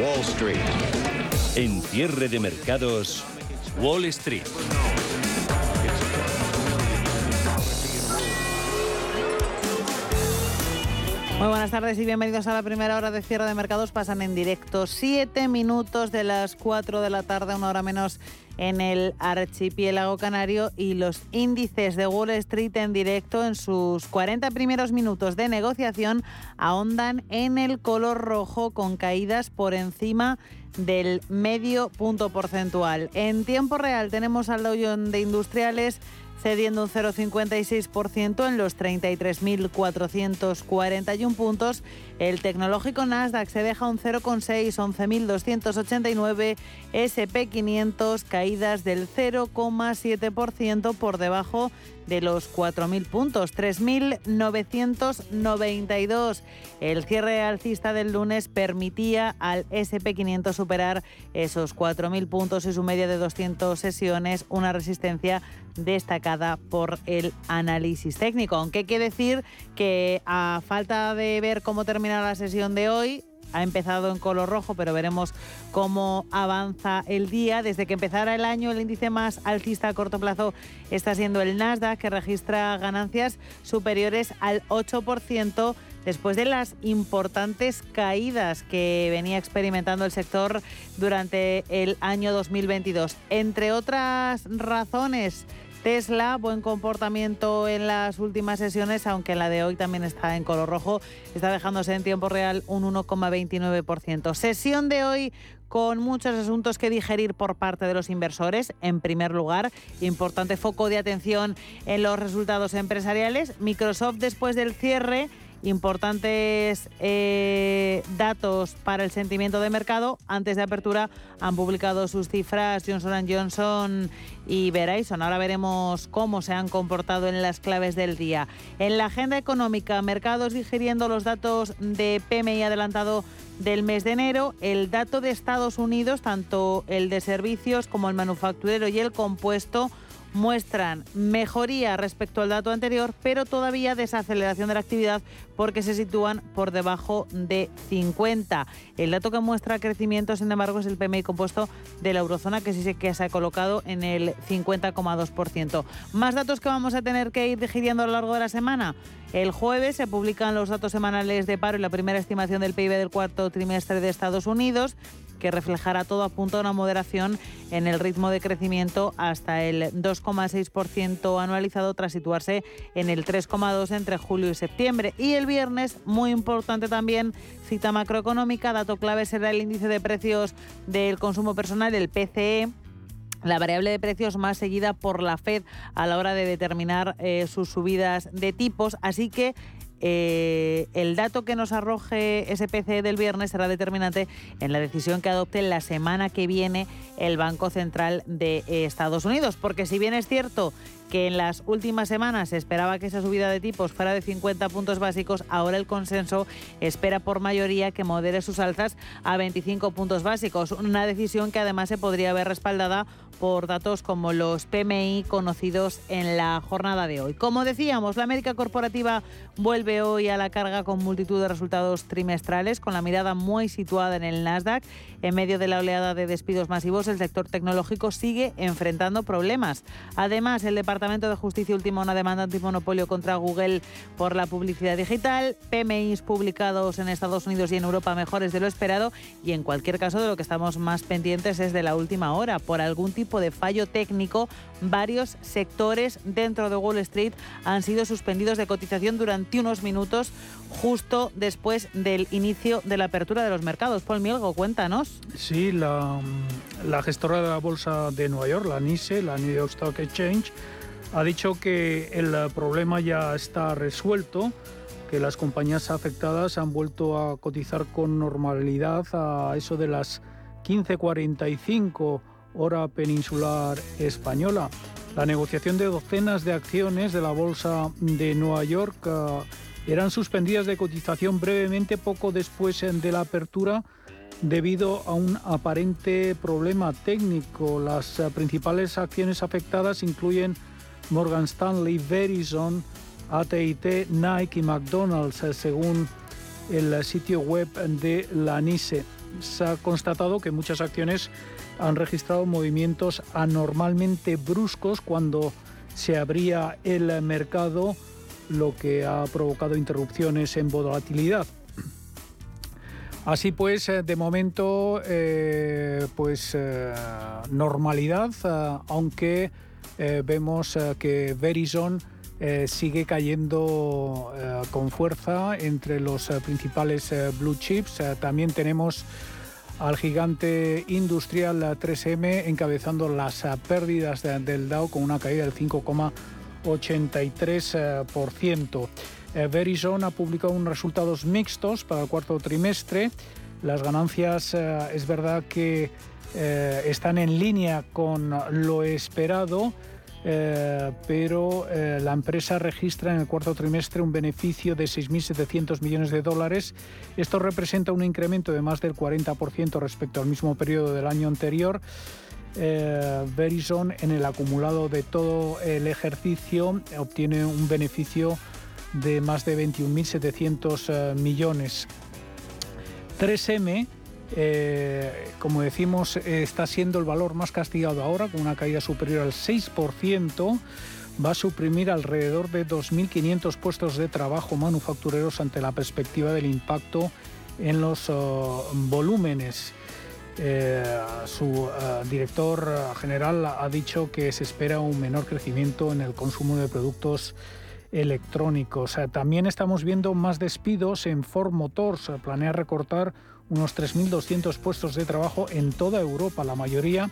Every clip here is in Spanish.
Wall Street. En cierre de mercados, Wall Street. Buenas tardes y bienvenidos a la primera hora de cierre de mercados. Pasan en directo siete minutos de las 4 de la tarde, una hora menos en el archipiélago canario y los índices de Wall Street en directo en sus 40 primeros minutos de negociación ahondan en el color rojo con caídas por encima del medio punto porcentual. En tiempo real tenemos al Dow de Industriales cediendo un 0,56% en los 33.441 puntos. El tecnológico Nasdaq se deja un 0,6, 11.289. SP500 caídas del 0,7% por debajo de los 4.000 puntos, 3.992. El cierre alcista del lunes permitía al SP500 superar esos 4.000 puntos y su media de 200 sesiones, una resistencia destacada por el análisis técnico. Aunque hay que decir que a falta de ver cómo termina la sesión de hoy, ha empezado en color rojo, pero veremos cómo avanza el día. Desde que empezara el año, el índice más alcista a corto plazo está siendo el Nasdaq, que registra ganancias superiores al 8% después de las importantes caídas que venía experimentando el sector durante el año 2022. Entre otras razones, Tesla, buen comportamiento en las últimas sesiones, aunque la de hoy también está en color rojo, está dejándose en tiempo real un 1,29%. Sesión de hoy con muchos asuntos que digerir por parte de los inversores. En primer lugar, importante foco de atención en los resultados empresariales. Microsoft después del cierre importantes eh, datos para el sentimiento de mercado. Antes de apertura han publicado sus cifras Johnson Johnson y Verizon. Ahora veremos cómo se han comportado en las claves del día. En la agenda económica, mercados digiriendo los datos de PMI adelantado del mes de enero, el dato de Estados Unidos, tanto el de servicios como el manufacturero y el compuesto, muestran mejoría respecto al dato anterior, pero todavía desaceleración de la actividad porque se sitúan por debajo de 50. El dato que muestra crecimiento, sin embargo, es el PMI compuesto de la eurozona, que sí que se ha colocado en el 50,2%. Más datos que vamos a tener que ir digiriendo a lo largo de la semana. El jueves se publican los datos semanales de paro y la primera estimación del PIB del cuarto trimestre de Estados Unidos que reflejará todo apunta a una moderación en el ritmo de crecimiento hasta el 2,6% anualizado tras situarse en el 3,2% entre julio y septiembre. Y el viernes, muy importante también, cita macroeconómica, dato clave será el índice de precios del consumo personal, el PCE la variable de precios más seguida por la Fed a la hora de determinar eh, sus subidas de tipos. Así que eh, el dato que nos arroje ese PCE del viernes será determinante en la decisión que adopte la semana que viene el Banco Central de Estados Unidos. Porque si bien es cierto que en las últimas semanas se esperaba que esa subida de tipos fuera de 50 puntos básicos, ahora el consenso espera por mayoría que modere sus alzas a 25 puntos básicos. Una decisión que además se podría ver respaldada por datos como los PMI conocidos en la jornada de hoy. Como decíamos, la América corporativa vuelve hoy a la carga con multitud de resultados trimestrales, con la mirada muy situada en el Nasdaq. En medio de la oleada de despidos masivos, el sector tecnológico sigue enfrentando problemas. Además, el departamento de Justicia ultima una demanda antimonopolio contra Google por la publicidad digital. PMIs publicados en Estados Unidos y en Europa mejores de lo esperado. Y en cualquier caso, de lo que estamos más pendientes es de la última hora. Por algún tipo de fallo técnico, varios sectores dentro de Wall Street han sido suspendidos de cotización durante unos minutos justo después del inicio de la apertura de los mercados. Paul Mielgo, cuéntanos. Sí, la, la gestora de la bolsa de Nueva York, la NICE, la New York Stock Exchange, ha dicho que el problema ya está resuelto, que las compañías afectadas han vuelto a cotizar con normalidad a eso de las 15.45 hora peninsular española. La negociación de docenas de acciones de la bolsa de Nueva York uh, eran suspendidas de cotización brevemente poco después de la apertura debido a un aparente problema técnico. Las uh, principales acciones afectadas incluyen Morgan Stanley, Verizon, AT&T, Nike y McDonald's, según el sitio web de la NICE. Se ha constatado que muchas acciones han registrado movimientos anormalmente bruscos cuando se abría el mercado, lo que ha provocado interrupciones en volatilidad. Así pues, eh, de momento, eh, pues eh, normalidad, aunque vemos que Verizon sigue cayendo con fuerza entre los principales blue chips. también tenemos al gigante industrial 3M encabezando las pérdidas del Dow con una caída del 5,83%. Eh, Verizon ha publicado unos resultados mixtos para el cuarto trimestre. Las ganancias eh, es verdad que eh, están en línea con lo esperado eh, pero eh, la empresa registra en el cuarto trimestre un beneficio de 6.700 millones de dólares. Esto representa un incremento de más del 40% respecto al mismo periodo del año anterior. Eh, Verizon en el acumulado de todo el ejercicio obtiene un beneficio de más de 21.700 millones. 3M eh, como decimos, está siendo el valor más castigado ahora, con una caída superior al 6%. Va a suprimir alrededor de 2.500 puestos de trabajo manufactureros ante la perspectiva del impacto en los oh, volúmenes. Eh, su eh, director general ha dicho que se espera un menor crecimiento en el consumo de productos electrónicos. también estamos viendo más despidos en Ford Motors. Planea recortar unos 3.200 puestos de trabajo en toda Europa, la mayoría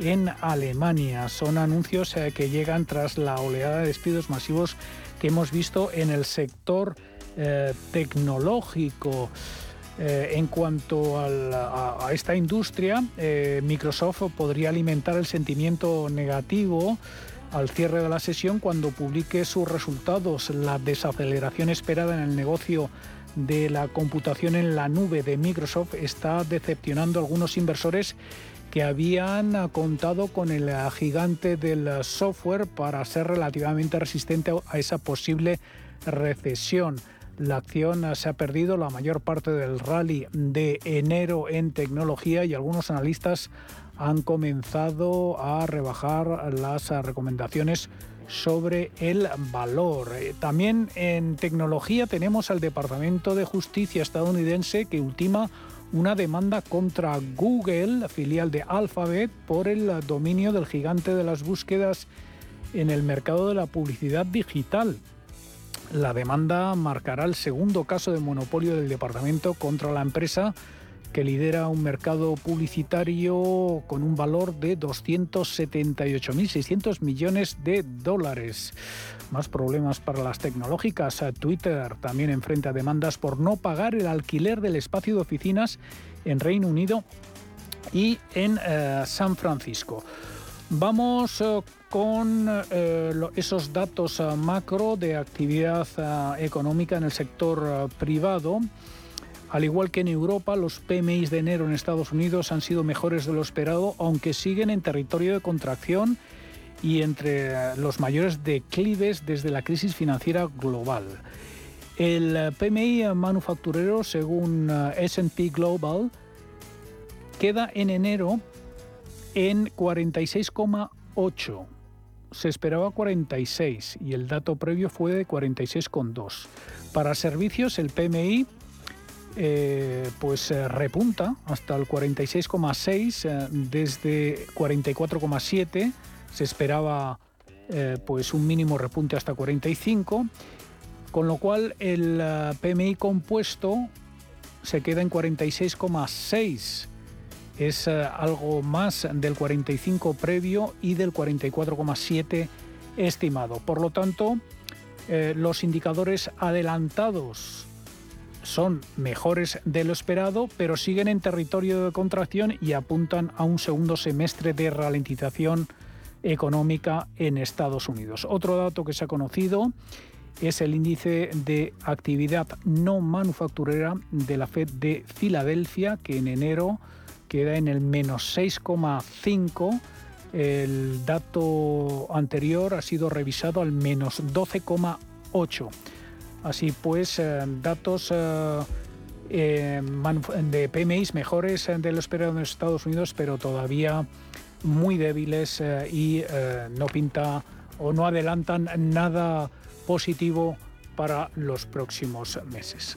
en Alemania. Son anuncios eh, que llegan tras la oleada de despidos masivos que hemos visto en el sector eh, tecnológico. Eh, en cuanto a, esta industria, Microsoft podría alimentar el sentimiento negativo al cierre de la sesión cuando publique sus resultados. La desaceleración esperada en el negocio de la computación en la nube de Microsoft está decepcionando a algunos inversores que habían contado con el gigante del software para ser relativamente resistente a esa posible recesión. La acción se ha perdido la mayor parte del rally de enero en tecnología y algunos analistas han comenzado a rebajar las recomendaciones sobre el valor. Eh, también en tecnología tenemos al Departamento de Justicia estadounidense que ultima una demanda contra Google, filial de Alphabet, por el dominio del gigante de las búsquedas en el mercado de la publicidad digital. La demanda marcará el segundo caso de monopolio del departamento contra la empresa que lidera un mercado publicitario con un valor de 278.600 millones de dólares. Más problemas para las tecnológicas. Twitter también enfrenta demandas por no pagar el alquiler del espacio de oficinas en Reino Unido y en eh, San Francisco. Vamos eh, con eh, esos datos macro de actividad económica en el sector privado. Al igual que en Europa, los PMI de enero en Estados Unidos han sido mejores de lo esperado, aunque siguen en territorio de contracción y entre los mayores declives desde la crisis financiera global. El PMI manufacturero, según eh, SP Global, queda en enero en 46,8 se esperaba 46 y el dato previo fue de 46,2. Para servicios, el PMI eh, pues eh, repunta hasta el 46,6 eh, desde 44,7 se esperaba pues un mínimo repunte hasta 45 con lo cual el PMI compuesto se queda en 46,6 es algo más del 45 previo y del 44,7 estimado. Por lo tanto los indicadores adelantados son mejores de lo esperado, pero siguen en territorio de contracción y apuntan a un segundo semestre de ralentización económica en Estados Unidos. Otro dato que se ha conocido es el índice de actividad no manufacturera de la Fed de Filadelfia, que en enero queda en el menos 6,5. El dato anterior ha sido revisado al menos 12,8. Así pues, eh, datos eh, eh, de PMIs mejores de lo esperado en Estados Unidos, pero todavía muy débiles y no pinta o no adelantan nada positivo para los próximos meses.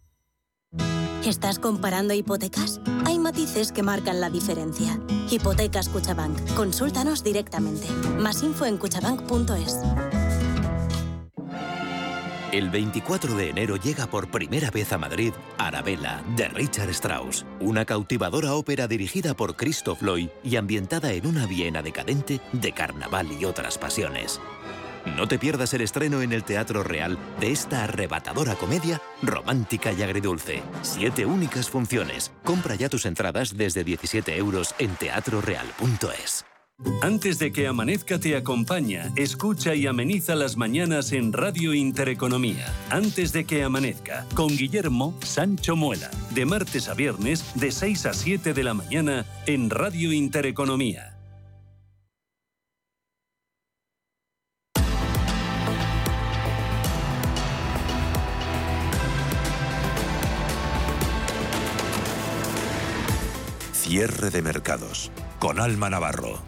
¿Estás comparando hipotecas? Hay matices que marcan la diferencia. Hipotecas Cuchabank. Consúltanos directamente. Más info en cuchabank.es. El 24 de enero llega por primera vez a Madrid Arabella, de Richard Strauss, una cautivadora ópera dirigida por Christoph Lloyd y ambientada en una Viena decadente de carnaval y otras pasiones. No te pierdas el estreno en el Teatro Real de esta arrebatadora comedia romántica y agridulce. Siete únicas funciones. Compra ya tus entradas desde 17 euros en teatroreal.es. Antes de que amanezca te acompaña, escucha y ameniza las mañanas en Radio Intereconomía. Antes de que amanezca, con Guillermo Sancho Muela, de martes a viernes de 6 a 7 de la mañana en Radio Intereconomía. Cierre de mercados con Alma Navarro.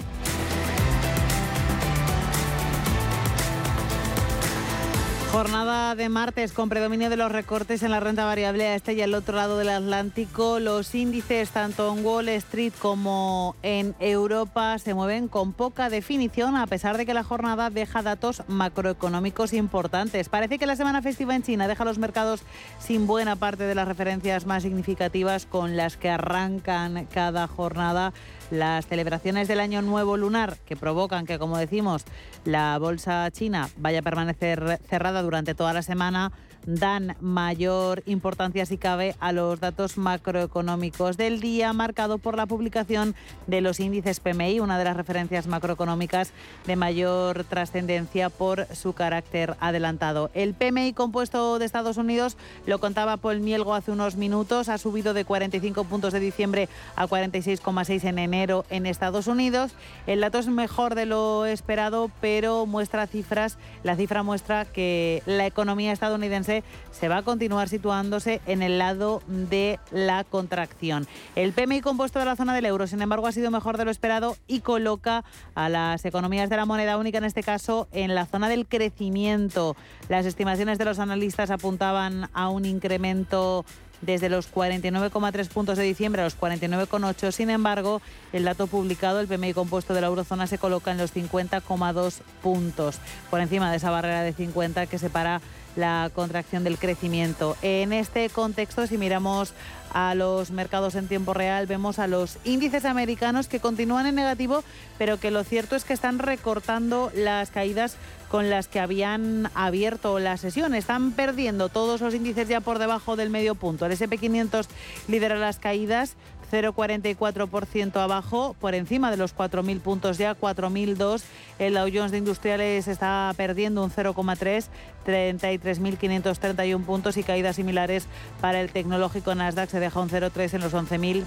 Jornada de martes con predominio de los recortes en la renta variable a este y al otro lado del Atlántico. Los índices tanto en Wall Street como en Europa se mueven con poca definición a pesar de que la jornada deja datos macroeconómicos importantes. Parece que la semana festiva en China deja los mercados sin buena parte de las referencias más significativas con las que arrancan cada jornada las celebraciones del Año Nuevo Lunar que provocan que, como decimos, la bolsa china vaya a permanecer cerrada durante toda la semana dan mayor importancia, si cabe, a los datos macroeconómicos del día, marcado por la publicación de los índices PMI, una de las referencias macroeconómicas de mayor trascendencia por su carácter adelantado. El PMI compuesto de Estados Unidos, lo contaba Paul Mielgo hace unos minutos, ha subido de 45 puntos de diciembre a 46,6 en enero en Estados Unidos. El dato es mejor de lo esperado, pero muestra cifras, la cifra muestra que la economía estadounidense se va a continuar situándose en el lado de la contracción. El PMI compuesto de la zona del euro, sin embargo, ha sido mejor de lo esperado y coloca a las economías de la moneda única, en este caso, en la zona del crecimiento. Las estimaciones de los analistas apuntaban a un incremento desde los 49,3 puntos de diciembre a los 49,8. Sin embargo, el dato publicado, el PMI compuesto de la eurozona, se coloca en los 50,2 puntos, por encima de esa barrera de 50 que separa la contracción del crecimiento. En este contexto, si miramos a los mercados en tiempo real, vemos a los índices americanos que continúan en negativo, pero que lo cierto es que están recortando las caídas con las que habían abierto la sesión. Están perdiendo todos los índices ya por debajo del medio punto. El SP500 lidera las caídas 0,44% abajo, por encima de los 4.000 puntos ya, 4.002. El Dow Jones de Industriales está perdiendo un 0,3, 33.531 puntos y caídas similares para el tecnológico Nasdaq se deja un 0,3 en los 11.000.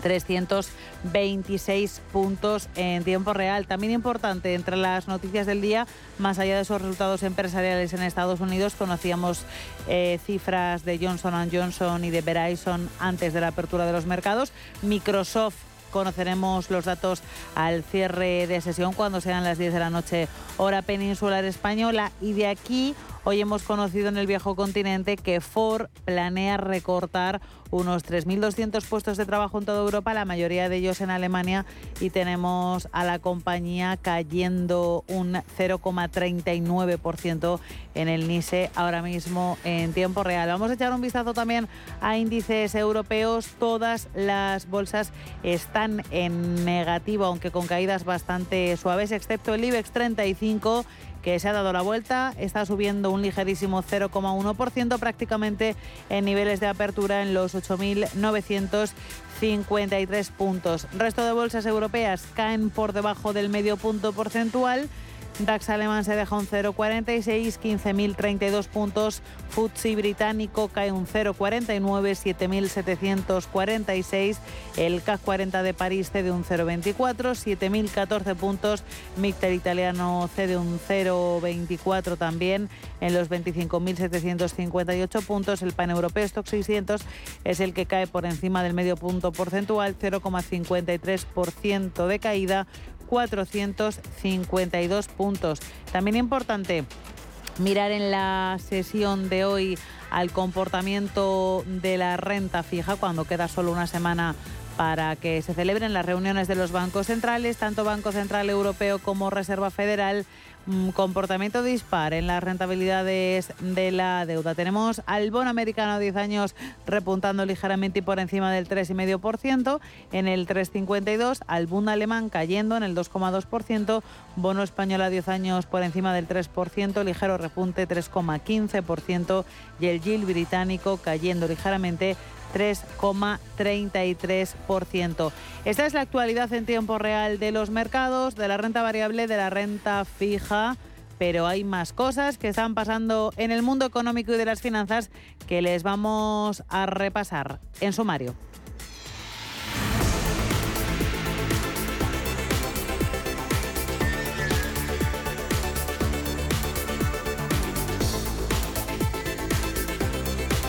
326 puntos en tiempo real. También importante entre las noticias del día, más allá de esos resultados empresariales en Estados Unidos, conocíamos eh, cifras de Johnson Johnson y de Verizon antes de la apertura de los mercados. Microsoft conoceremos los datos al cierre de sesión cuando sean las 10 de la noche hora peninsular española y de aquí Hoy hemos conocido en el viejo continente que Ford planea recortar unos 3.200 puestos de trabajo en toda Europa, la mayoría de ellos en Alemania, y tenemos a la compañía cayendo un 0,39% en el NISE ahora mismo en tiempo real. Vamos a echar un vistazo también a índices europeos. Todas las bolsas están en negativo, aunque con caídas bastante suaves, excepto el IBEX 35 que se ha dado la vuelta, está subiendo un ligerísimo 0,1%, prácticamente en niveles de apertura en los 8.953 puntos. Resto de bolsas europeas caen por debajo del medio punto porcentual. DAX alemán se deja un 0,46, 15.032 puntos. FTSE británico cae un 0,49, 7.746. El CAC 40 de París cede un 0,24, 7.014 puntos. MICTER italiano cede un 0,24 también en los 25.758 puntos. El pan europeo Stock 600 es el que cae por encima del medio punto porcentual, 0,53% de caída. 452 puntos. También importante mirar en la sesión de hoy al comportamiento de la renta fija cuando queda solo una semana para que se celebren las reuniones de los bancos centrales, tanto Banco Central Europeo como Reserva Federal comportamiento dispar en las rentabilidades de la deuda. Tenemos al bono americano a 10 años repuntando ligeramente y por encima del 3,5%, en el 3,52, al Bund alemán cayendo en el 2,2%, bono español a 10 años por encima del 3%, ligero repunte 3,15% y el yield británico cayendo ligeramente 3,33%. Esta es la actualidad en tiempo real de los mercados, de la renta variable, de la renta fija pero hay más cosas que están pasando en el mundo económico y de las finanzas que les vamos a repasar en sumario.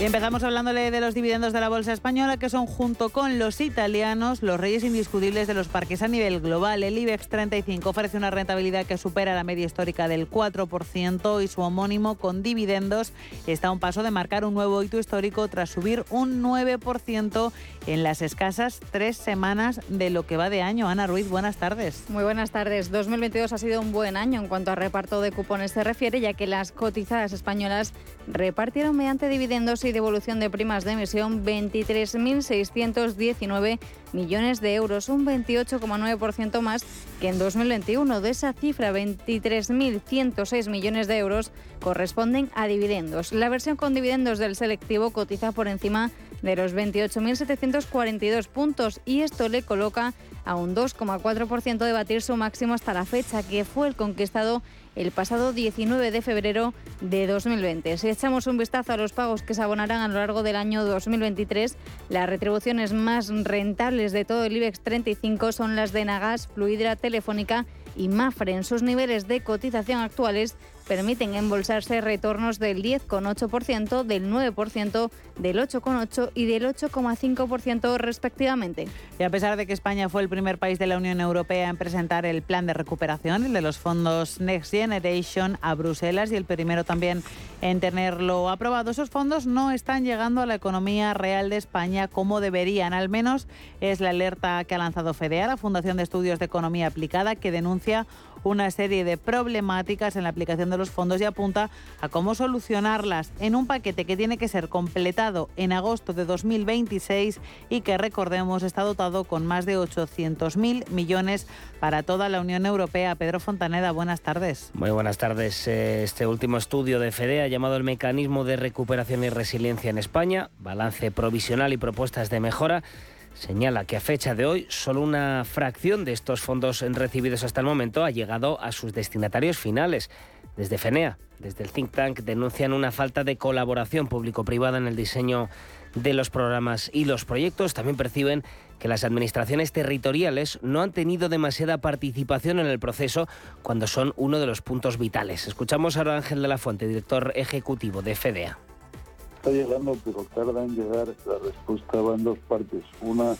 Y empezamos hablándole de los dividendos de la bolsa española, que son junto con los italianos los reyes indiscutibles de los parques a nivel global. El IBEX 35 ofrece una rentabilidad que supera la media histórica del 4% y su homónimo con dividendos está a un paso de marcar un nuevo hito histórico tras subir un 9% en las escasas tres semanas de lo que va de año. Ana Ruiz, buenas tardes. Muy buenas tardes. 2022 ha sido un buen año en cuanto a reparto de cupones se refiere, ya que las cotizadas españolas repartieron mediante dividendos y devolución de primas de emisión 23.619 millones de euros, un 28,9% más que en 2021. De esa cifra, 23.106 millones de euros corresponden a dividendos. La versión con dividendos del selectivo cotiza por encima los 28.742 puntos y esto le coloca a un 2,4% de batir su máximo hasta la fecha, que fue el conquistado el pasado 19 de febrero de 2020. Si echamos un vistazo a los pagos que se abonarán a lo largo del año 2023, las retribuciones más rentables de todo el IBEX 35 son las de Nagas, Fluidra, Telefónica y Mafre. En sus niveles de cotización actuales permiten embolsarse retornos del 10,8%, del 9%, del 8,8% y del 8,5% respectivamente. Y a pesar de que España fue el primer país de la Unión Europea en presentar el plan de recuperación, el de los fondos Next Generation, a Bruselas y el primero también en tenerlo aprobado. Esos fondos no están llegando a la economía real de España como deberían. Al menos es la alerta que ha lanzado FEDEA, la Fundación de Estudios de Economía Aplicada, que denuncia una serie de problemáticas en la aplicación de los fondos y apunta a cómo solucionarlas en un paquete que tiene que ser completado en agosto de 2026 y que recordemos está dotado con más de 800.000 millones para toda la Unión Europea. Pedro Fontaneda, buenas tardes. Muy buenas tardes. Eh, este último estudio de FEDEA llamado el Mecanismo de Recuperación y Resiliencia en España, balance provisional y propuestas de mejora, señala que a fecha de hoy solo una fracción de estos fondos recibidos hasta el momento ha llegado a sus destinatarios finales. Desde FENEA, desde el think tank, denuncian una falta de colaboración público-privada en el diseño de los programas y los proyectos. También perciben que las administraciones territoriales no han tenido demasiada participación en el proceso cuando son uno de los puntos vitales. Escuchamos a Ángel de la Fuente, director ejecutivo de FEDEA está llegando, pero tarda en llegar. La respuesta va en dos partes. Una,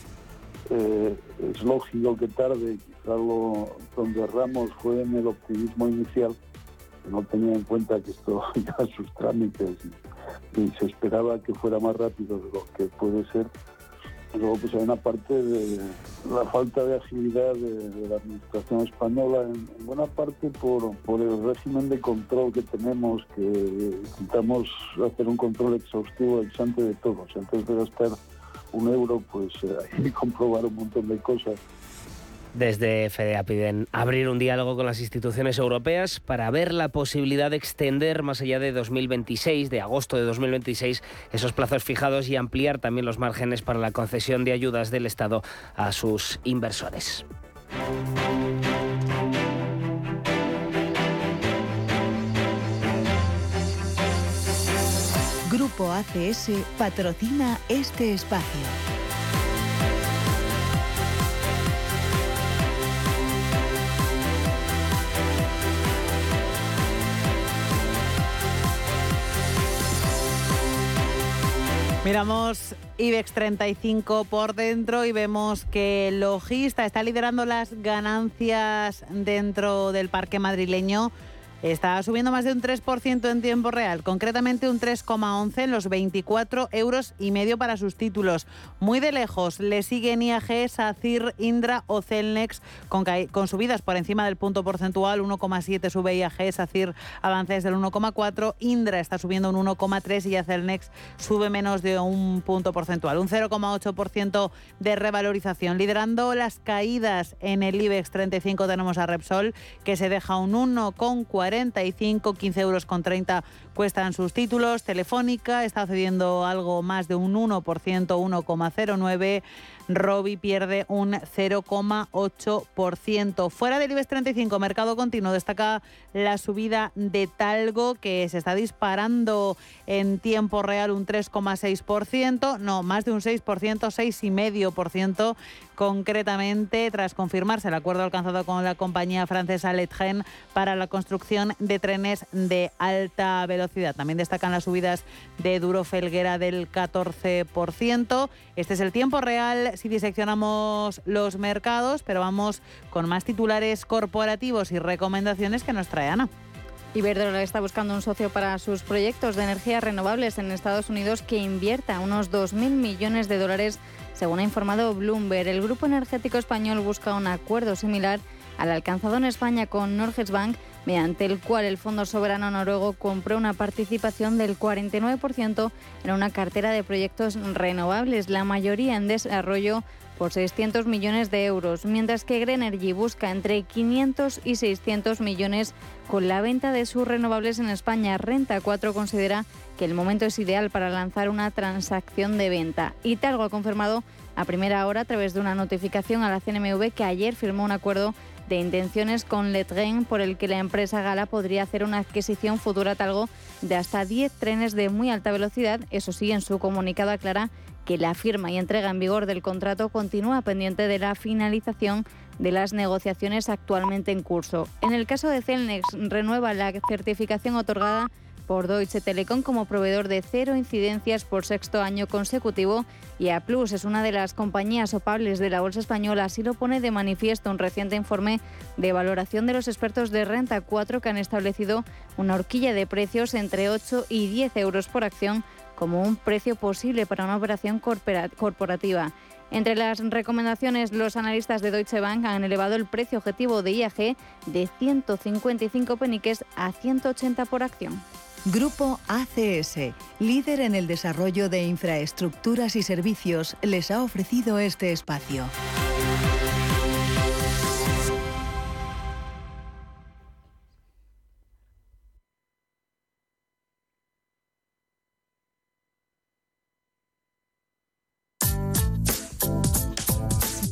eh, es lógico que tarde, quizá lo, donde erramos fue en el optimismo inicial, no tenía en cuenta que esto iba a sus trámites y se esperaba que fuera más rápido de lo que puede ser Luego pues hay una parte de la falta de agilidad de, la administración española, en, buena parte por, por, el régimen de control que tenemos, que intentamos hacer un control exhaustivo exante de todos. Antes de gastar un euro, pues eh, hay que comprobar un montón de cosas desde FEDEA piden abrir un diálogo con las instituciones europeas para ver la posibilidad de extender más allá de 2026, de agosto de 2026, esos plazos fijados y ampliar también los márgenes para la concesión de ayudas del Estado a sus inversores. Grupo ACS patrocina este espacio. Miramos IBEX 35 por dentro y vemos que Logista está liderando las ganancias dentro del parque madrileño Está subiendo más de un 3% en tiempo real, concretamente un 3,11 en los 24 euros y medio para sus títulos. Muy de lejos le siguen IAG, SACIR, Indra o Celnex con, con subidas por encima del punto porcentual. 1,7 sube IAG, SACIR avanza desde el 1,4, Indra está subiendo un 1,3 y ya Celnex sube menos de un punto porcentual. Un 0,8% de revalorización. Liderando las caídas en el IBEX 35 tenemos a Repsol que se deja un 1,40 45, 15 euros con 30 cuestan sus títulos. Telefónica está cediendo algo más de un 1%, 1,09. Robi pierde un 0,8%. Fuera del IBEX 35, mercado continuo, destaca la subida de Talgo, que se está disparando en tiempo real un 3,6%, no, más de un 6%, 6,5% concretamente tras confirmarse el acuerdo alcanzado con la compañía francesa Letgen para la construcción de trenes de alta velocidad. También destacan las subidas de Duro Felguera del 14%. Este es el tiempo real si diseccionamos los mercados, pero vamos con más titulares corporativos y recomendaciones que nos trae Ana. Iberdrola está buscando un socio para sus proyectos de energías renovables en Estados Unidos que invierta unos 2.000 millones de dólares según ha informado Bloomberg, el grupo energético español busca un acuerdo similar al alcanzado en España con Norges Bank, mediante el cual el Fondo Soberano Noruego compró una participación del 49% en una cartera de proyectos renovables, la mayoría en desarrollo por 600 millones de euros, mientras que Greenergy busca entre 500 y 600 millones con la venta de sus renovables en España. Renta 4 considera que el momento es ideal para lanzar una transacción de venta. Y Talgo ha confirmado a primera hora a través de una notificación a la CNMV que ayer firmó un acuerdo de intenciones con Letren por el que la empresa Gala podría hacer una adquisición futura Talgo de hasta 10 trenes de muy alta velocidad. Eso sí, en su comunicado aclara que la firma y entrega en vigor del contrato continúa pendiente de la finalización de las negociaciones actualmente en curso. En el caso de Celnex, renueva la certificación otorgada por Deutsche Telekom como proveedor de cero incidencias por sexto año consecutivo y A Plus es una de las compañías opables de la bolsa española. Así lo pone de manifiesto un reciente informe de valoración de los expertos de Renta 4 que han establecido una horquilla de precios entre 8 y 10 euros por acción como un precio posible para una operación corporativa. Entre las recomendaciones, los analistas de Deutsche Bank han elevado el precio objetivo de IAG de 155 peniques a 180 por acción. Grupo ACS, líder en el desarrollo de infraestructuras y servicios, les ha ofrecido este espacio.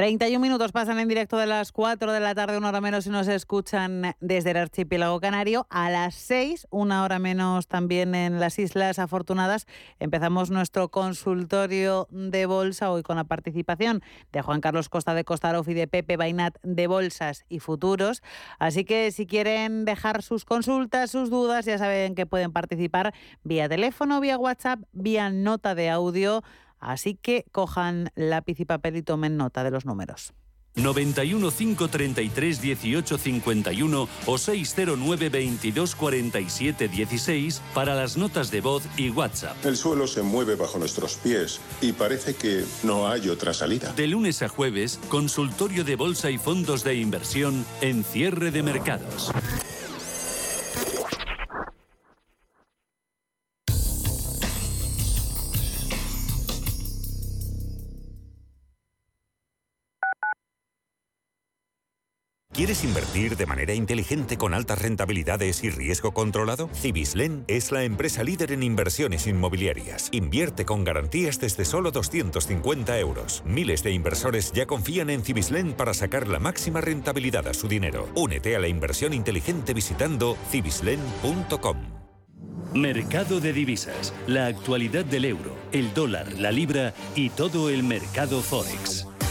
31 minutos pasan en directo de las 4 de la tarde, una hora menos, y nos escuchan desde el archipiélago canario. A las 6, una hora menos también en las Islas Afortunadas, empezamos nuestro consultorio de bolsa hoy con la participación de Juan Carlos Costa de Costaroff y de Pepe Bainat de Bolsas y Futuros. Así que si quieren dejar sus consultas, sus dudas, ya saben que pueden participar vía teléfono, vía WhatsApp, vía nota de audio Así que cojan lápiz y papel y tomen nota de los números. 91 533 18 51 o 609 22 47 16 para las notas de voz y WhatsApp. El suelo se mueve bajo nuestros pies y parece que no hay otra salida. De lunes a jueves, consultorio de bolsa y fondos de inversión en cierre de mercados. ¿Quieres invertir de manera inteligente con altas rentabilidades y riesgo controlado? Cibislen es la empresa líder en inversiones inmobiliarias. Invierte con garantías desde solo 250 euros. Miles de inversores ya confían en Cibislen para sacar la máxima rentabilidad a su dinero. Únete a la inversión inteligente visitando cibislen.com. Mercado de divisas, la actualidad del euro, el dólar, la libra y todo el mercado forex.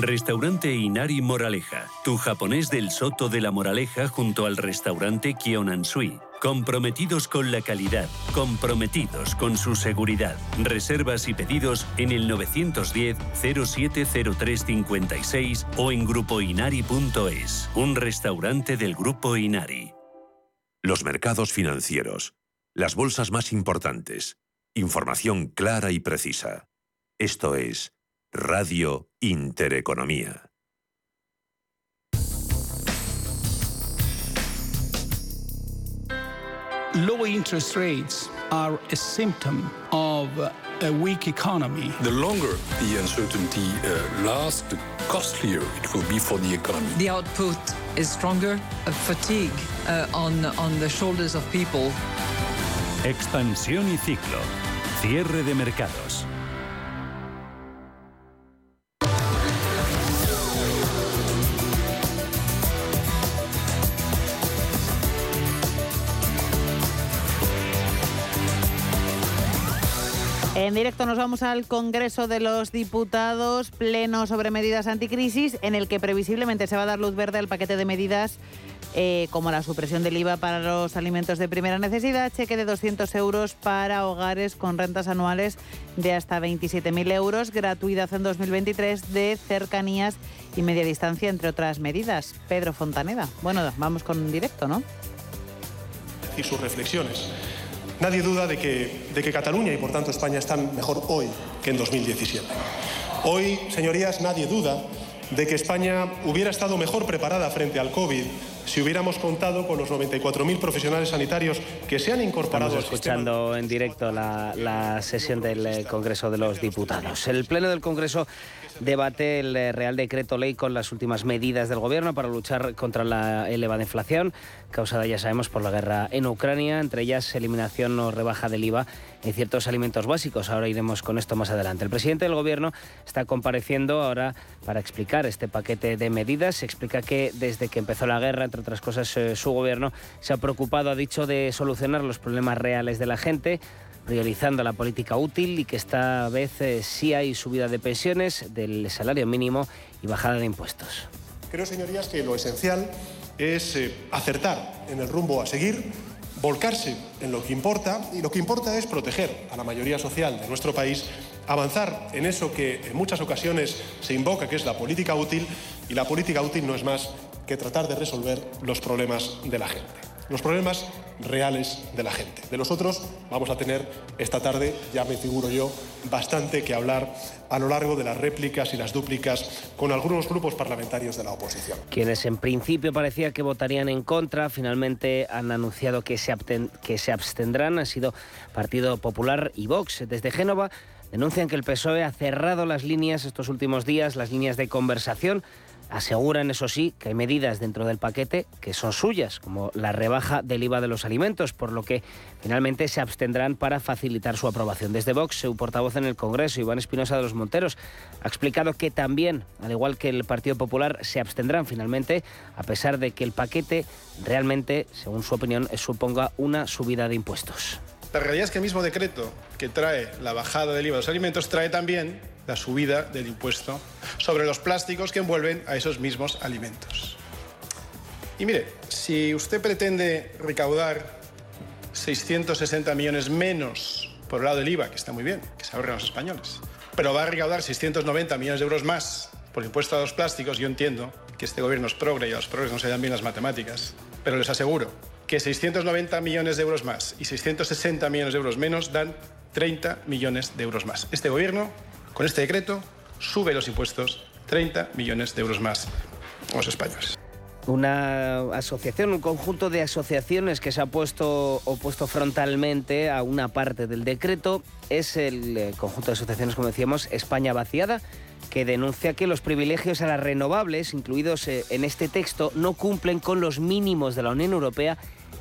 Restaurante Inari Moraleja, tu japonés del Soto de la Moraleja junto al restaurante Kionansui. Comprometidos con la calidad, comprometidos con su seguridad. Reservas y pedidos en el 910-070356 o en grupoinari.es, un restaurante del Grupo Inari. Los mercados financieros, las bolsas más importantes, información clara y precisa. Esto es Radio Intereconomía. Low interest rates are a symptom of a weak economy. The longer the uncertainty uh, lasts, the costlier it will be for the economy. The output is stronger, a fatigue uh, on, on the shoulders of people. Expansión y ciclo. Cierre de mercados. En directo nos vamos al Congreso de los Diputados, pleno sobre medidas anticrisis, en el que previsiblemente se va a dar luz verde al paquete de medidas eh, como la supresión del IVA para los alimentos de primera necesidad, cheque de 200 euros para hogares con rentas anuales de hasta 27.000 euros, gratuidad en 2023 de cercanías y media distancia, entre otras medidas. Pedro Fontaneda. Bueno, vamos con directo, ¿no? Y sus reflexiones. Nadie duda de que, de que Cataluña y por tanto España están mejor hoy que en 2017. Hoy, señorías, nadie duda de que España hubiera estado mejor preparada frente al COVID si hubiéramos contado con los 94.000 profesionales sanitarios que se han incorporado Estamos escuchando en directo la, la sesión del eh, Congreso de los Diputados. El Pleno del Congreso debate el eh, Real Decreto Ley con las últimas medidas del Gobierno para luchar contra la elevada inflación, causada, ya sabemos, por la guerra en Ucrania, entre ellas eliminación o rebaja del IVA en ciertos alimentos básicos. Ahora iremos con esto más adelante. El presidente del Gobierno está compareciendo ahora para explicar este paquete de medidas. Se explica que desde que empezó la guerra, entre otras cosas, eh, su Gobierno se ha preocupado, ha dicho, de solucionar los problemas reales de la gente priorizando la política útil y que esta vez eh, sí hay subida de pensiones, del salario mínimo y bajada de impuestos. Creo, señorías, que lo esencial es eh, acertar en el rumbo a seguir, volcarse en lo que importa y lo que importa es proteger a la mayoría social de nuestro país, avanzar en eso que en muchas ocasiones se invoca, que es la política útil, y la política útil no es más que tratar de resolver los problemas de la gente los problemas reales de la gente. De los otros vamos a tener esta tarde, ya me figuro yo, bastante que hablar a lo largo de las réplicas y las dúplicas con algunos grupos parlamentarios de la oposición. Quienes en principio parecía que votarían en contra, finalmente han anunciado que se, que se abstendrán. Han sido Partido Popular y Vox. Desde Génova denuncian que el PSOE ha cerrado las líneas estos últimos días, las líneas de conversación Aseguran, eso sí, que hay medidas dentro del paquete que son suyas, como la rebaja del IVA de los alimentos, por lo que finalmente se abstendrán para facilitar su aprobación. Desde Vox, su portavoz en el Congreso, Iván Espinosa de los Monteros, ha explicado que también, al igual que el Partido Popular, se abstendrán finalmente, a pesar de que el paquete realmente, según su opinión, suponga una subida de impuestos. La realidad es que el mismo decreto que trae la bajada del IVA de los alimentos trae también la subida del impuesto sobre los plásticos que envuelven a esos mismos alimentos. Y mire, si usted pretende recaudar 660 millones menos por el lado del IVA, que está muy bien, que se ahorren los españoles, pero va a recaudar 690 millones de euros más por el impuesto a los plásticos, yo entiendo que este gobierno es progre y a los progres no se dan bien las matemáticas, pero les aseguro que 690 millones de euros más y 660 millones de euros menos dan 30 millones de euros más. Este gobierno con este decreto sube los impuestos 30 millones de euros más a los españoles. Una asociación, un conjunto de asociaciones que se ha puesto opuesto frontalmente a una parte del decreto es el eh, conjunto de asociaciones, como decíamos, España Vaciada, que denuncia que los privilegios a las renovables incluidos eh, en este texto no cumplen con los mínimos de la Unión Europea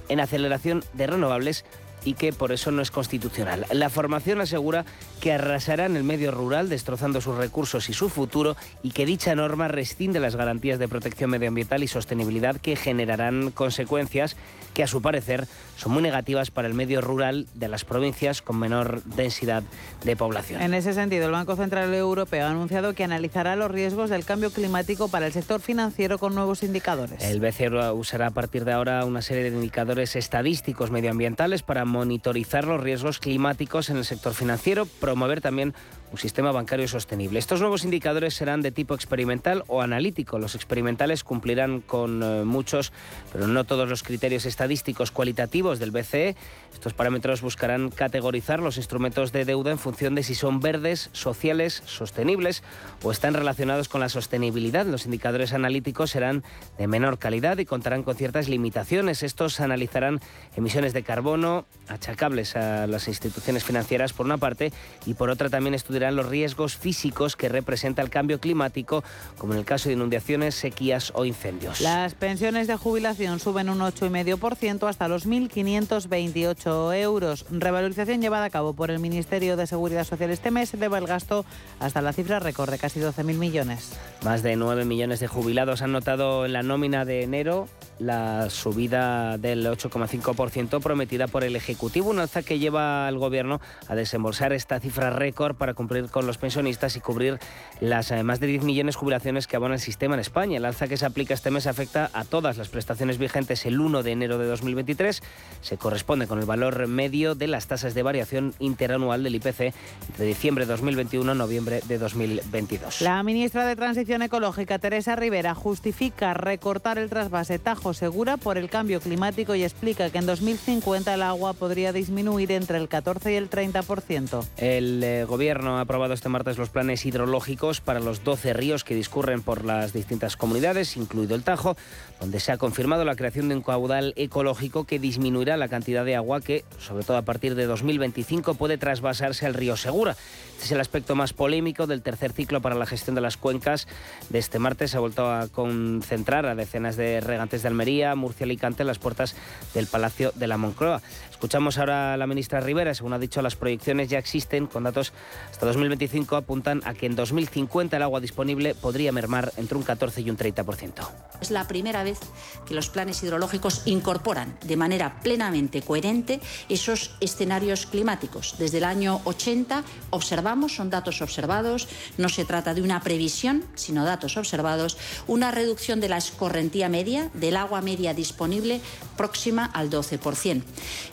en aceleración de renovables y que por eso no es constitucional. La formación asegura que arrasará en el medio rural, destrozando sus recursos y su futuro, y que dicha norma rescinde las garantías de protección medioambiental y sostenibilidad que generarán consecuencias que, a su parecer, son muy negativas para el medio rural de las provincias con menor densidad de población. En ese sentido, el Banco Central Europeo ha anunciado que analizará los riesgos del cambio climático para el sector financiero con nuevos indicadores. El BCE usará a partir de ahora una serie de indicadores estadísticos medioambientales para monitorizar los riesgos climáticos en el sector financiero, promover también un sistema bancario sostenible. Estos nuevos indicadores serán de tipo experimental o analítico. Los experimentales cumplirán con eh, muchos, pero no todos los criterios estadísticos cualitativos del BCE. Estos parámetros buscarán categorizar los instrumentos de deuda en función de si son verdes, sociales, sostenibles o están relacionados con la sostenibilidad. Los indicadores analíticos serán de menor calidad y contarán con ciertas limitaciones. Estos analizarán emisiones de carbono achacables a las instituciones financieras por una parte y por otra también estudiarán los riesgos físicos que representa el cambio climático, como en el caso de inundaciones, sequías o incendios. Las pensiones de jubilación suben un 8,5% hasta los 1.528 euros. Revalorización llevada a cabo por el Ministerio de Seguridad Social este mes eleva el gasto hasta la cifra récord de casi 12.000 millones. Más de 9 millones de jubilados han notado en la nómina de enero la subida del 8,5% prometida por el Ejecutivo, un alza que lleva al Gobierno a desembolsar esta cifra récord para cumplir con los pensionistas y cubrir las eh, más de 10 millones de jubilaciones que abona el sistema en España. El alza que se aplica este mes afecta a todas las prestaciones vigentes el 1 de enero de 2023. Se corresponde con el valor medio de las tasas de variación interanual del IPC entre diciembre de 2021 y noviembre de 2022. La ministra de Transición Ecológica, Teresa Rivera, justifica recortar el trasvase Tajo Segura por el cambio climático y explica que en 2050 el agua podría disminuir entre el 14 y el 30%. El eh, Gobierno ha aprobado este martes los planes hidrológicos para los 12 ríos que discurren por las distintas comunidades, incluido el Tajo, donde se ha confirmado la creación de un caudal ecológico que disminuirá la cantidad de agua que, sobre todo a partir de 2025, puede trasvasarse al río Segura. Este es el aspecto más polémico del tercer ciclo para la gestión de las cuencas. De este martes se ha vuelto a concentrar a decenas de regantes de Almería, Murcia, Alicante en las puertas del Palacio de la Moncloa. Escuchamos ahora a la ministra Rivera. Según ha dicho, las proyecciones ya existen con datos hasta 2025 apuntan a que en 2050 el agua disponible podría mermar entre un 14 y un 30%. Es la primera vez que los planes hidrológicos incorporan de manera plenamente coherente esos escenarios climáticos. Desde el año 80 observamos, son datos observados, no se trata de una previsión, sino datos observados, una reducción de la escorrentía media, del agua media disponible, próxima al 12%.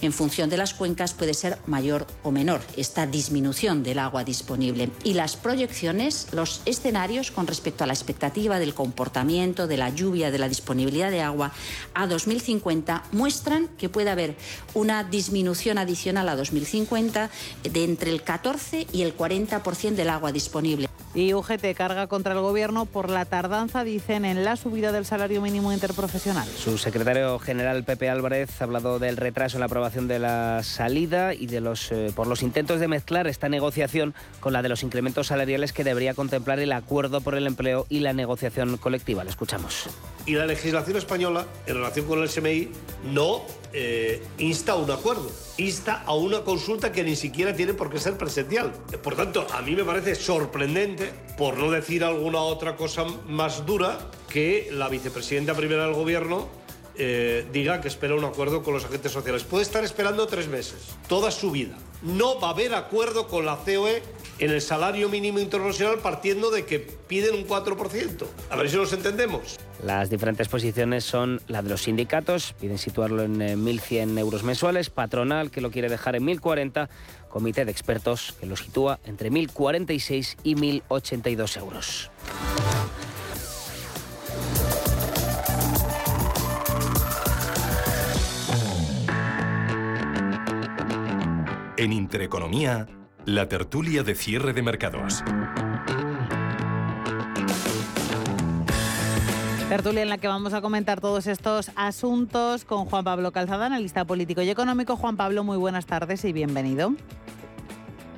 En función de las cuencas puede ser mayor o menor esta disminución del agua disponible. Y las proyecciones, los escenarios con respecto a la expectativa del comportamiento, de la lluvia, de la disponibilidad de agua a 2050 muestran que puede haber una disminución adicional a 2050 de entre el 14 y el 40% del agua disponible. Y UGT carga contra el gobierno por la tardanza, dicen, en la subida del salario mínimo interprofesional. Su secretario general Pepe Álvarez ha hablado del retraso en la aprobación de la salida y de los eh, por los intentos de mezclar esta negociación con la de los incrementos salariales que debería contemplar el acuerdo por el empleo y la negociación colectiva. Le escuchamos. Y la legislación española, en relación con el SMI, no eh, insta a un acuerdo, a una consulta que ni siquiera tiene por qué ser presencial. Por tanto, a mí me parece sorprendente, por no decir alguna otra cosa más dura, que la vicepresidenta primera del gobierno eh, diga que espera un acuerdo con los agentes sociales. Puede estar esperando tres meses, toda su vida. No va a haber acuerdo con la COE en el salario mínimo internacional partiendo de que piden un 4%. A ver si nos entendemos. Las diferentes posiciones son la de los sindicatos, piden situarlo en 1.100 eh, euros mensuales, patronal que lo quiere dejar en 1.040, comité de expertos que lo sitúa entre 1.046 y 1.082 euros. En Intereconomía, la tertulia de cierre de mercados. Tertulia en la que vamos a comentar todos estos asuntos con Juan Pablo Calzada, analista político y económico. Juan Pablo, muy buenas tardes y bienvenido.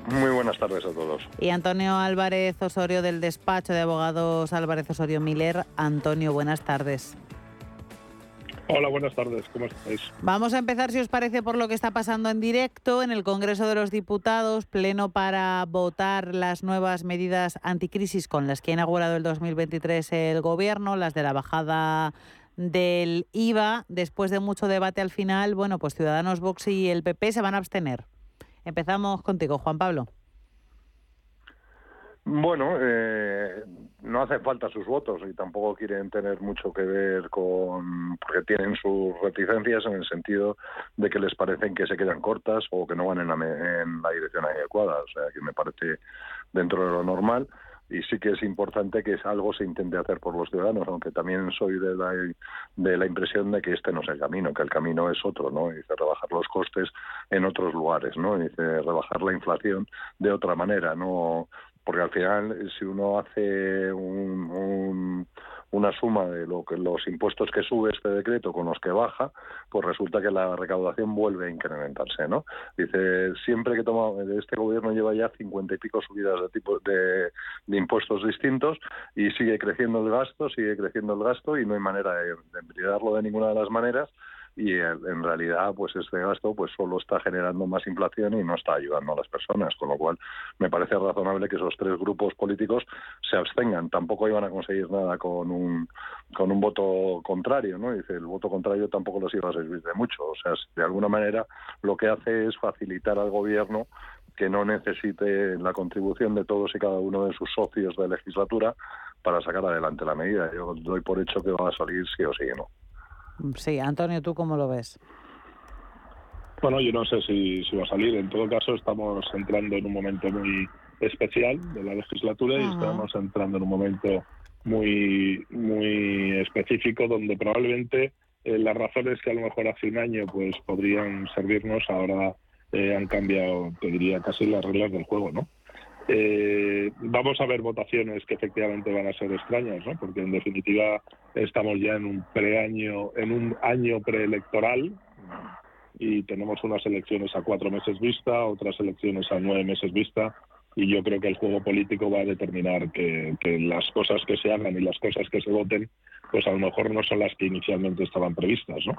Muy buenas tardes a todos. Y Antonio Álvarez Osorio del despacho de abogados Álvarez Osorio Miller. Antonio, buenas tardes. Hola, buenas tardes, ¿cómo estáis? Vamos a empezar, si os parece, por lo que está pasando en directo en el Congreso de los Diputados, pleno para votar las nuevas medidas anticrisis con las que ha inaugurado el 2023 el Gobierno, las de la bajada del IVA. Después de mucho debate al final, bueno, pues Ciudadanos, Vox y el PP se van a abstener. Empezamos contigo, Juan Pablo. Bueno, eh, no hace falta sus votos y tampoco quieren tener mucho que ver con, porque tienen sus reticencias en el sentido de que les parecen que se quedan cortas o que no van en la, en la dirección adecuada. O sea, que me parece dentro de lo normal y sí que es importante que algo se intente hacer por los ciudadanos, aunque también soy de la, de la impresión de que este no es el camino, que el camino es otro, ¿no? Dice rebajar los costes en otros lugares, ¿no? Dice rebajar la inflación de otra manera, no porque al final si uno hace un, una suma de lo que los impuestos que sube este decreto con los que baja, pues resulta que la recaudación vuelve a incrementarse, ¿no? Dice siempre que toma este gobierno lleva ya cincuenta y pico subidas de tipo de, de, impuestos distintos y sigue creciendo el gasto, sigue creciendo el gasto y no hay manera de, de de ninguna de las maneras y en realidad pues este gasto pues solo está generando más inflación y no está ayudando a las personas con lo cual me parece razonable que esos tres grupos políticos se abstengan tampoco iban a conseguir nada con un con un voto contrario, ¿no? Dice, el voto contrario tampoco los iba a servir de mucho. O sea, de alguna manera lo que hace es facilitar al gobierno que no necesite la contribución de todos y cada uno de sus socios de legislatura para sacar adelante la medida. Yo doy por hecho que va a salir sí o sí, ¿no? Sí, Antonio, ¿tú cómo lo ves? Bueno, yo no sé si, si va a salir. En todo caso, estamos entrando en un momento muy especial de la legislatura y estamos entrando en un momento muy muy específico donde probablemente eh, las razones que a lo mejor hace un año pues podrían servirnos ahora eh, han cambiado te diría casi las reglas del juego no eh, vamos a ver votaciones que efectivamente van a ser extrañas no porque en definitiva estamos ya en un preaño en un año preelectoral y tenemos unas elecciones a cuatro meses vista otras elecciones a nueve meses vista y yo creo que el juego político va a determinar que, las cosas que se hagan y las cosas que se voten, pues a lo mejor no son las que inicialmente estaban previstas, ¿no?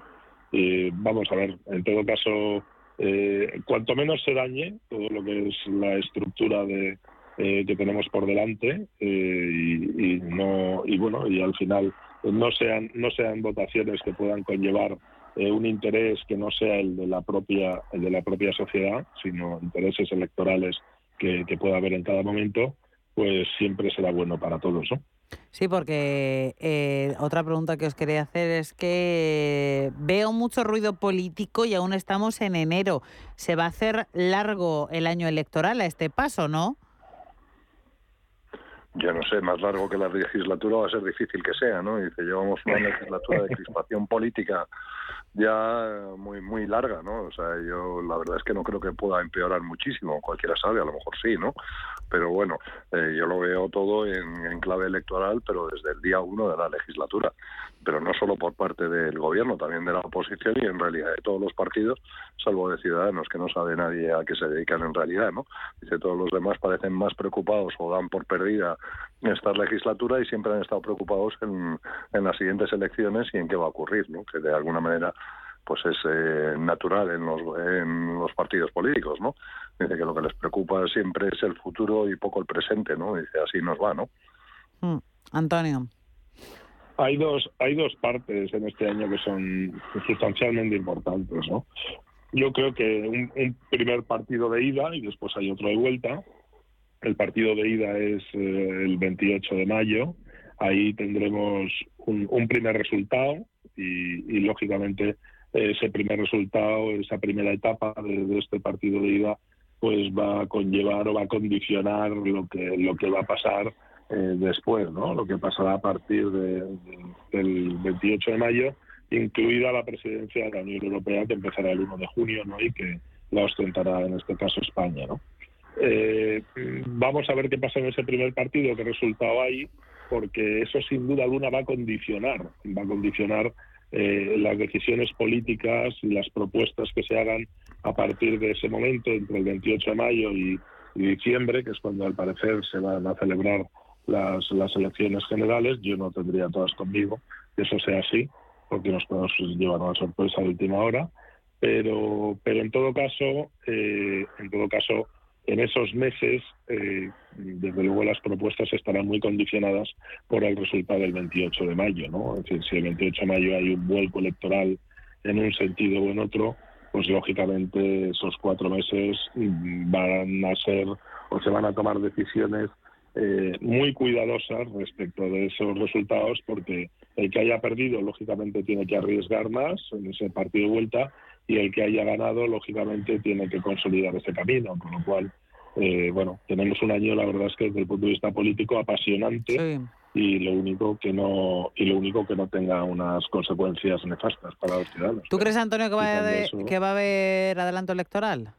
vamos a ver, en todo caso, eh, cuanto menos se dañe todo lo que es la estructura de, eh, que tenemos por delante eh, y, no y bueno y al final no sean no sean votaciones que puedan conllevar un interés que no sea el de la propia el de la propia sociedad sino intereses electorales que, pueda haber en cada momento, pues siempre será bueno para todos, ¿no? Sí, porque eh, otra pregunta que os quería hacer es que veo mucho ruido político y aún estamos en enero. ¿Se va a hacer largo el año electoral a este paso, no? Yo no sé, más largo que la legislatura va a ser difícil que sea, ¿no? Dice, llevamos una legislatura de crispación política ya muy muy larga, ¿no? O sea, yo la verdad es que no creo que pueda empeorar muchísimo, cualquiera sabe, a lo mejor sí, ¿no? Pero bueno, eh, yo lo veo todo en, en, clave electoral, pero desde el día uno de la legislatura, pero no solo por parte del gobierno, también de la oposición y en realidad de todos los partidos, salvo de Ciudadanos, que no sabe nadie a qué se dedican en realidad, ¿no? Dice, todos los demás parecen más preocupados o dan por perdida esta legislatura y siempre han estado preocupados en, en las siguientes elecciones y en qué va a ocurrir, ¿no? Que de alguna manera pues es eh, natural en los, en los partidos políticos, ¿no? Dice que lo que les preocupa siempre es el futuro y poco el presente, ¿no? Dice, así nos va, ¿no? Mm. Antonio. Hay dos, hay dos partes en este año que son sustancialmente importantes, ¿no? Yo creo que un, un primer partido de ida y después hay otro de vuelta. El partido de ida es eh, el 28 de mayo. Ahí tendremos un, primer resultado y, lógicamente ese primer resultado, esa primera etapa de, este partido de ida, pues va a conllevar o va a condicionar lo que lo que va a pasar eh, después, ¿no? Lo que pasará a partir de, del 28 de mayo, incluida la presidencia de la Unión Europea que empezará el 1 de junio, ¿no? Y que la ostentará en este caso España, ¿no? Eh, vamos a ver qué pasa en ese primer partido, qué resultado hay, porque eso sin duda alguna va a condicionar, va a condicionar eh, las decisiones políticas y las propuestas que se hagan a partir de ese momento, entre el 28 de mayo y, diciembre, que es cuando al parecer se van a celebrar las, las elecciones generales. Yo no tendría todas conmigo que eso sea así, porque nos podemos llevar una sorpresa de última hora. Pero, pero en todo caso, eh, en todo caso, en esos meses, eh, desde luego las propuestas estarán muy condicionadas por el resultado del 28 de mayo. ¿no? Es decir, si el 28 de mayo hay un vuelco electoral en un sentido o en otro, pues lógicamente esos cuatro meses van a ser o se van a tomar decisiones eh, muy cuidadosas respecto de esos resultados, porque el que haya perdido, lógicamente, tiene que arriesgar más en ese partido de vuelta y el que haya ganado, lógicamente, tiene que consolidar ese camino, con lo cual, eh, bueno, tenemos un año, la verdad es que desde el punto de vista político apasionante y lo único que no y lo único que no tenga unas consecuencias nefastas para los ciudadanos. ¿Tú crees, Antonio, que va, que va a haber adelanto electoral?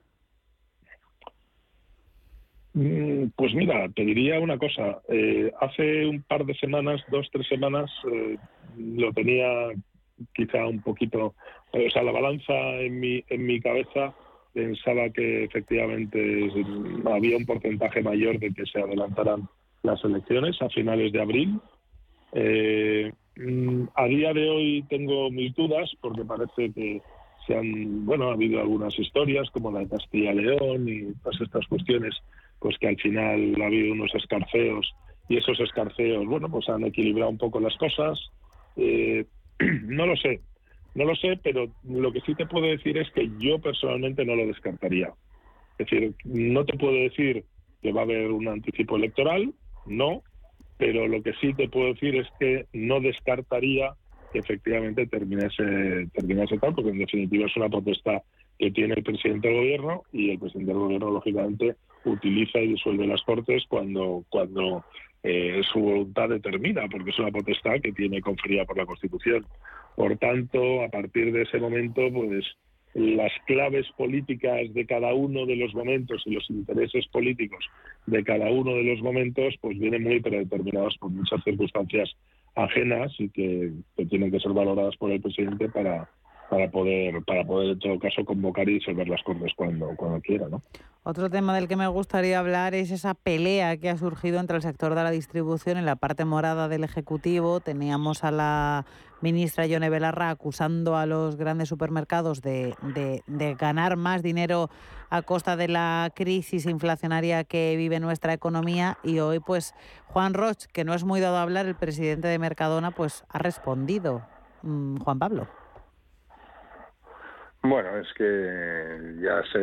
Mm, pues mira, te diría una cosa. Eh, hace un par de semanas, dos, tres semanas, eh, lo tenía quizá un poquito, o sea, la balanza en mi, en mi cabeza pensaba que efectivamente había un porcentaje mayor de que se adelantaran las elecciones a finales de abril. Eh, mm, a día de hoy tengo mis dudas porque parece que se han, bueno, ha habido algunas historias como la de Castilla-León y todas estas cuestiones, pues que al final ha habido unos escarceos y esos escarceos, bueno, pues han equilibrado un poco las cosas. Eh, no lo sé, no lo sé, pero lo que sí te puedo decir es que yo personalmente no lo descartaría. Es decir, no te puedo decir que va a haber un anticipo electoral, no, pero lo que sí te puedo decir es que no descartaría que efectivamente terminase, terminase tal, porque en definitiva es una protesta que tiene el presidente del gobierno y el presidente del gobierno lógicamente utiliza y disuelve las cortes cuando cuando eh, su voluntad determina porque es una potestad que tiene conferida por la Constitución por tanto a partir de ese momento pues las claves políticas de cada uno de los momentos y los intereses políticos de cada uno de los momentos pues vienen muy predeterminados por muchas circunstancias ajenas y que tienen que ser valoradas por el presidente para para poder, para poder en todo caso convocar y disolver las Cortes cuando, cuando quiera. ¿no? Otro tema del que me gustaría hablar es esa pelea que ha surgido entre el sector de la distribución y la parte morada del Ejecutivo. Teníamos a la ministra Yone Belarra acusando a los grandes supermercados de, ganar más dinero a costa de la crisis inflacionaria que vive nuestra economía y hoy pues Juan Roch, que no es muy dado a hablar, el presidente de Mercadona, pues ha respondido. Mm, Juan Pablo. Bueno, es que ya se,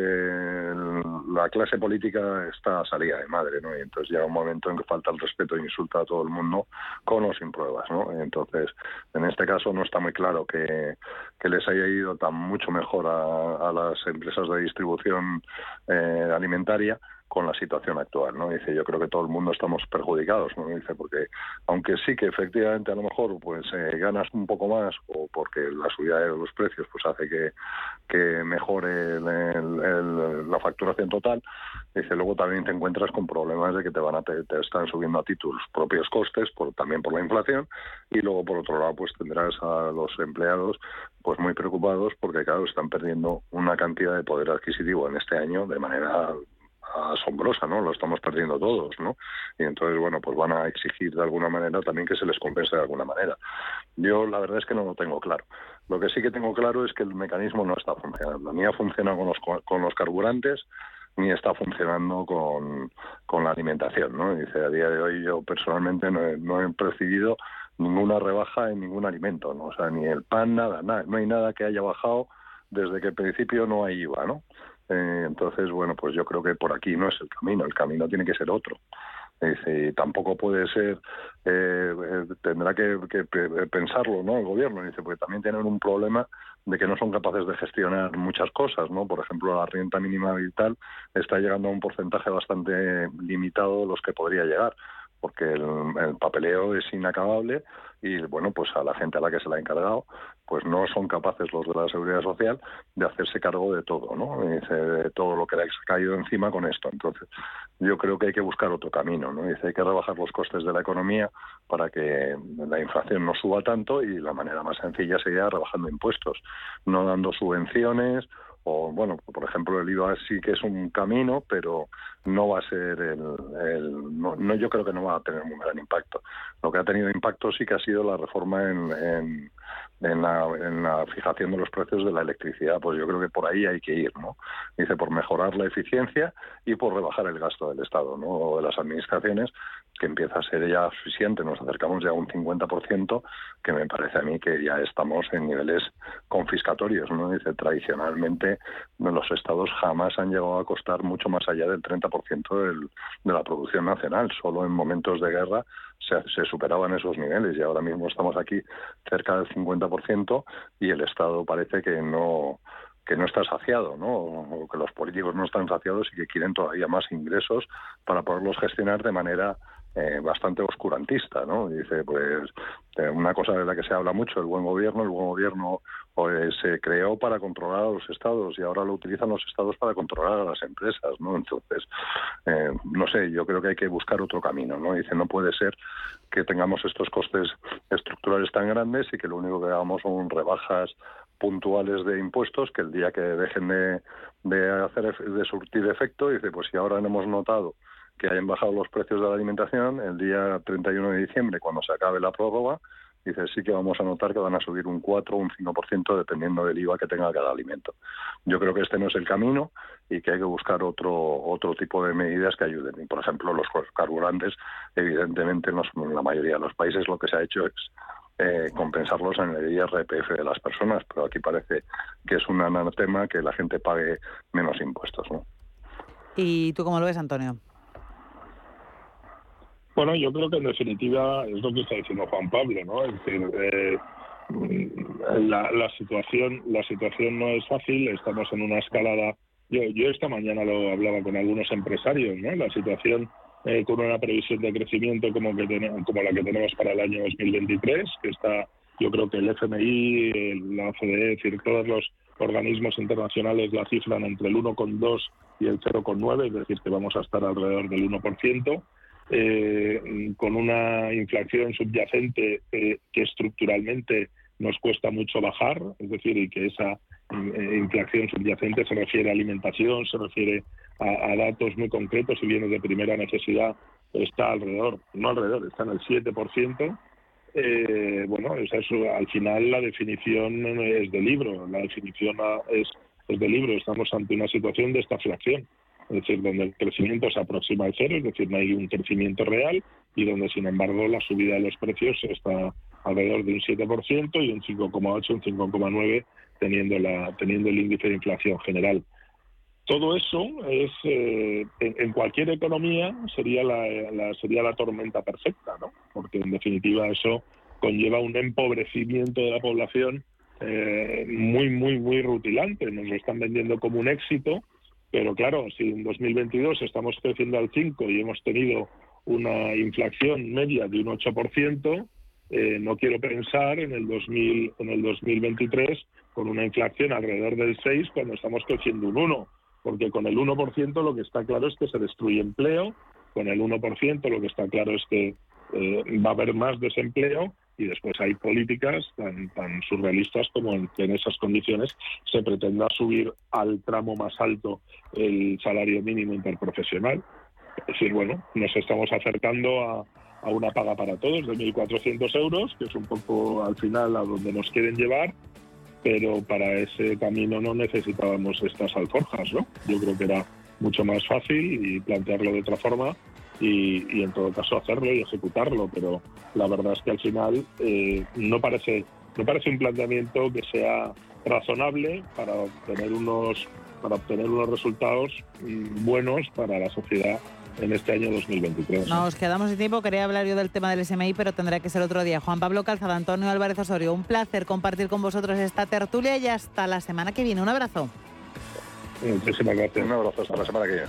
la clase política está salida de madre, ¿no? Y entonces llega un momento en que falta el respeto e insulta a todo el mundo con o sin pruebas, ¿no? entonces, en este caso no está muy claro que, les haya ido tan mucho mejor a, a las empresas de distribución eh, alimentaria con la situación actual, ¿no? Dice, yo creo que todo el mundo estamos perjudicados, ¿no? Dice, porque aunque sí que efectivamente a lo mejor pues eh, ganas un poco más o porque la subida de los precios pues hace que, que mejore la facturación total, dice, luego también te encuentras con problemas de que te van a te, están subiendo a ti tus propios costes, por, también por la inflación, y luego por otro lado pues tendrás a los empleados pues muy preocupados porque claro están perdiendo una cantidad de poder adquisitivo en este año de manera asombrosa, ¿no? Lo estamos perdiendo todos, ¿no? Y entonces, bueno, pues van a exigir de alguna manera también que se les compense de alguna manera. Yo la verdad es que no lo tengo claro. Lo que sí que tengo claro es que el mecanismo no está funcionando. Ni ha funcionado con los, con los carburantes, ni está funcionando con, con la alimentación, ¿no? Dice, a día de hoy yo personalmente no he, no he percibido ninguna rebaja en ningún alimento, ¿no? O sea, ni el pan, nada, nada, no hay nada que haya bajado desde que al principio no hay IVA, ¿no? Eh, entonces, bueno, pues yo creo que por aquí no es el camino, el camino tiene que ser otro. Dice, tampoco puede ser, eh, eh, tendrá que, pensarlo, ¿no? El gobierno, dice, porque también tienen un problema de que no son capaces de gestionar muchas cosas, ¿no? Por ejemplo, la renta mínima vital está llegando a un porcentaje bastante limitado de los que podría llegar porque el, papeleo es inacabable y bueno pues a la gente a la que se la ha encargado pues no son capaces los de la seguridad social de hacerse cargo de todo no de todo lo que le ha caído encima con esto entonces yo creo que hay que buscar otro camino no dice hay que rebajar los costes de la economía para que la inflación no suba tanto y la manera más sencilla sería rebajando impuestos no dando subvenciones o bueno, por ejemplo el IVA sí que es un camino, pero no va a ser el, el no, no, yo creo que no va a tener un gran impacto. Lo que ha tenido impacto sí que ha sido la reforma en, en, en, la, fijación de los precios de la electricidad, pues yo creo que por ahí hay que ir, ¿no? Dice por mejorar la eficiencia y por rebajar el gasto del Estado, ¿no? O de las administraciones, que empieza a ser ya suficiente, nos acercamos ya a un 50%, que me parece a mí que ya estamos en niveles confiscatorios, ¿no? Dice, tradicionalmente los estados jamás han llegado a costar mucho más allá del 30% del, de la producción nacional, solo en momentos de guerra se, se superaban esos niveles y ahora mismo estamos aquí cerca del 50% y el Estado parece que no que no está saciado, ¿no? O que los políticos no están saciados y que quieren todavía más ingresos para poderlos gestionar de manera eh, bastante oscurantista, ¿no? Dice, pues, eh, una cosa de la que se habla mucho, el buen gobierno, el buen gobierno pues, se creó para controlar a los estados y ahora lo utilizan los estados para controlar a las empresas, ¿no? Entonces, eh, no sé, yo creo que hay que buscar otro camino, ¿no? Dice, no puede ser que tengamos estos costes estructurales tan grandes y que lo único que hagamos son rebajas puntuales de impuestos que el día que dejen de, de hacer de surtir efecto dice pues si ahora no hemos notado que hayan bajado los precios de la alimentación el día 31 de diciembre, cuando se acabe la prórroga, dice sí que vamos a notar que van a subir un 4 o un 5% dependiendo del IVA que tenga cada alimento. Yo creo que este no es el camino y que hay que buscar otro otro tipo de medidas que ayuden. Y, por ejemplo, los carburantes, evidentemente en, la mayoría de los países lo que se ha hecho es eh, compensarlos en el IRPF de las personas, pero aquí parece que es un anatema que la gente pague menos impuestos. ¿no? ¿Y tú cómo lo ves, Antonio? Bueno, yo creo que en definitiva es lo que está diciendo Juan Pablo, ¿no? Es decir, eh, la, situación la situación no es fácil, estamos en una escalada. Yo, yo esta mañana lo hablaba con algunos empresarios, ¿no? La situación eh, con una previsión de crecimiento como que como la que tenemos para el año 2023, que está, yo creo que el FMI, la OCDE, es decir, todos los organismos internacionales la cifran entre el 1,2 y el 0,9, es decir, que vamos a estar alrededor del 1% eh, con una inflación subyacente eh, que estructuralmente nos cuesta mucho bajar, es decir, y que esa eh, inflación subyacente se refiere a alimentación, se refiere a, datos muy concretos y bienes de primera necesidad, está alrededor, no alrededor, está en el 7%. Eh, bueno, es eso, al final la definición es de libro, la definición es, es de libro, estamos ante una situación de esta inflación es decir, donde el crecimiento se aproxima al cero, es decir, no hay un crecimiento real y donde, sin embargo, la subida de los precios está alrededor de un 7% y un 5,8, un 5,9 teniendo, la, teniendo el índice de inflación general. Todo eso es eh, en, cualquier economía sería la, sería la tormenta perfecta, ¿no? Porque en definitiva eso conlleva un empobrecimiento de la población eh, muy muy muy rutilante. Nos lo están vendiendo como un éxito pero claro, si en 2022 estamos creciendo al 5 y hemos tenido una inflación media de un 8%, eh, no quiero pensar en el, 2000, en el 2023 con una inflación alrededor del 6 cuando estamos creciendo un 1, porque con el 1% lo que está claro es que se destruye empleo, con el 1% lo que está claro es que eh, va a haber más desempleo y después hay políticas tan, tan surrealistas como en que en esas condiciones se pretenda subir al tramo más alto el salario mínimo interprofesional. Es decir, bueno, nos estamos acercando a, a una paga para todos de 1.400 euros, que es un poco al final a donde nos quieren llevar, pero para ese camino no necesitábamos estas alforjas, ¿no? Yo creo que era mucho más fácil y plantearlo de otra forma y, en todo caso hacerlo y ejecutarlo, pero la verdad es que al final eh, no parece no parece un planteamiento que sea razonable para obtener unos para obtener unos resultados mm, buenos para la sociedad en este año 2023. Nos quedamos sin tiempo. Quería hablar yo del tema del SMI, pero tendrá que ser otro día. Juan Pablo Calzada, Antonio Álvarez Osorio, un placer compartir con vosotros esta tertulia y hasta la semana que viene. Un abrazo. Muchísimas gracias. Un abrazo. Hasta la semana que viene.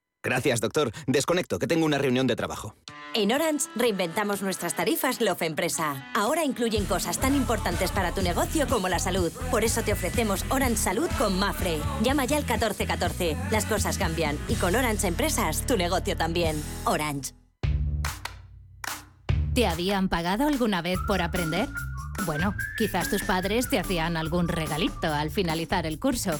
Gracias, doctor. Desconecto, que tengo una reunión de trabajo. En Orange reinventamos nuestras tarifas Love Empresa. Ahora incluyen cosas tan importantes para tu negocio como la salud. Por eso te ofrecemos Orange Salud con Mafre. Llama ya al 1414. Las cosas cambian. Y con Orange Empresas, tu negocio también. Orange. ¿Te habían pagado alguna vez por aprender? Bueno, quizás tus padres te hacían algún regalito al finalizar el curso.